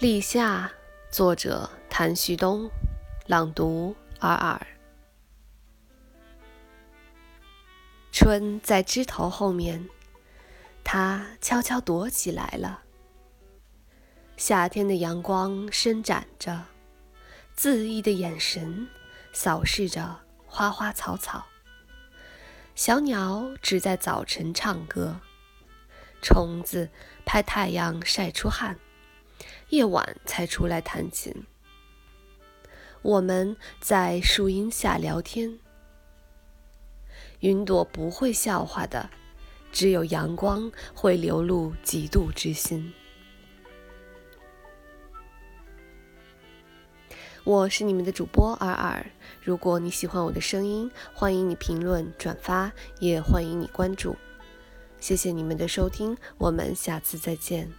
立夏，作者谭旭东，朗读尔尔。春在枝头后面，它悄悄躲起来了。夏天的阳光伸展着，恣意的眼神扫视着花花草草。小鸟只在早晨唱歌，虫子拍太阳晒出汗。夜晚才出来弹琴。我们在树荫下聊天。云朵不会笑话的，只有阳光会流露嫉妒之心。我是你们的主播尔尔。如果你喜欢我的声音，欢迎你评论、转发，也欢迎你关注。谢谢你们的收听，我们下次再见。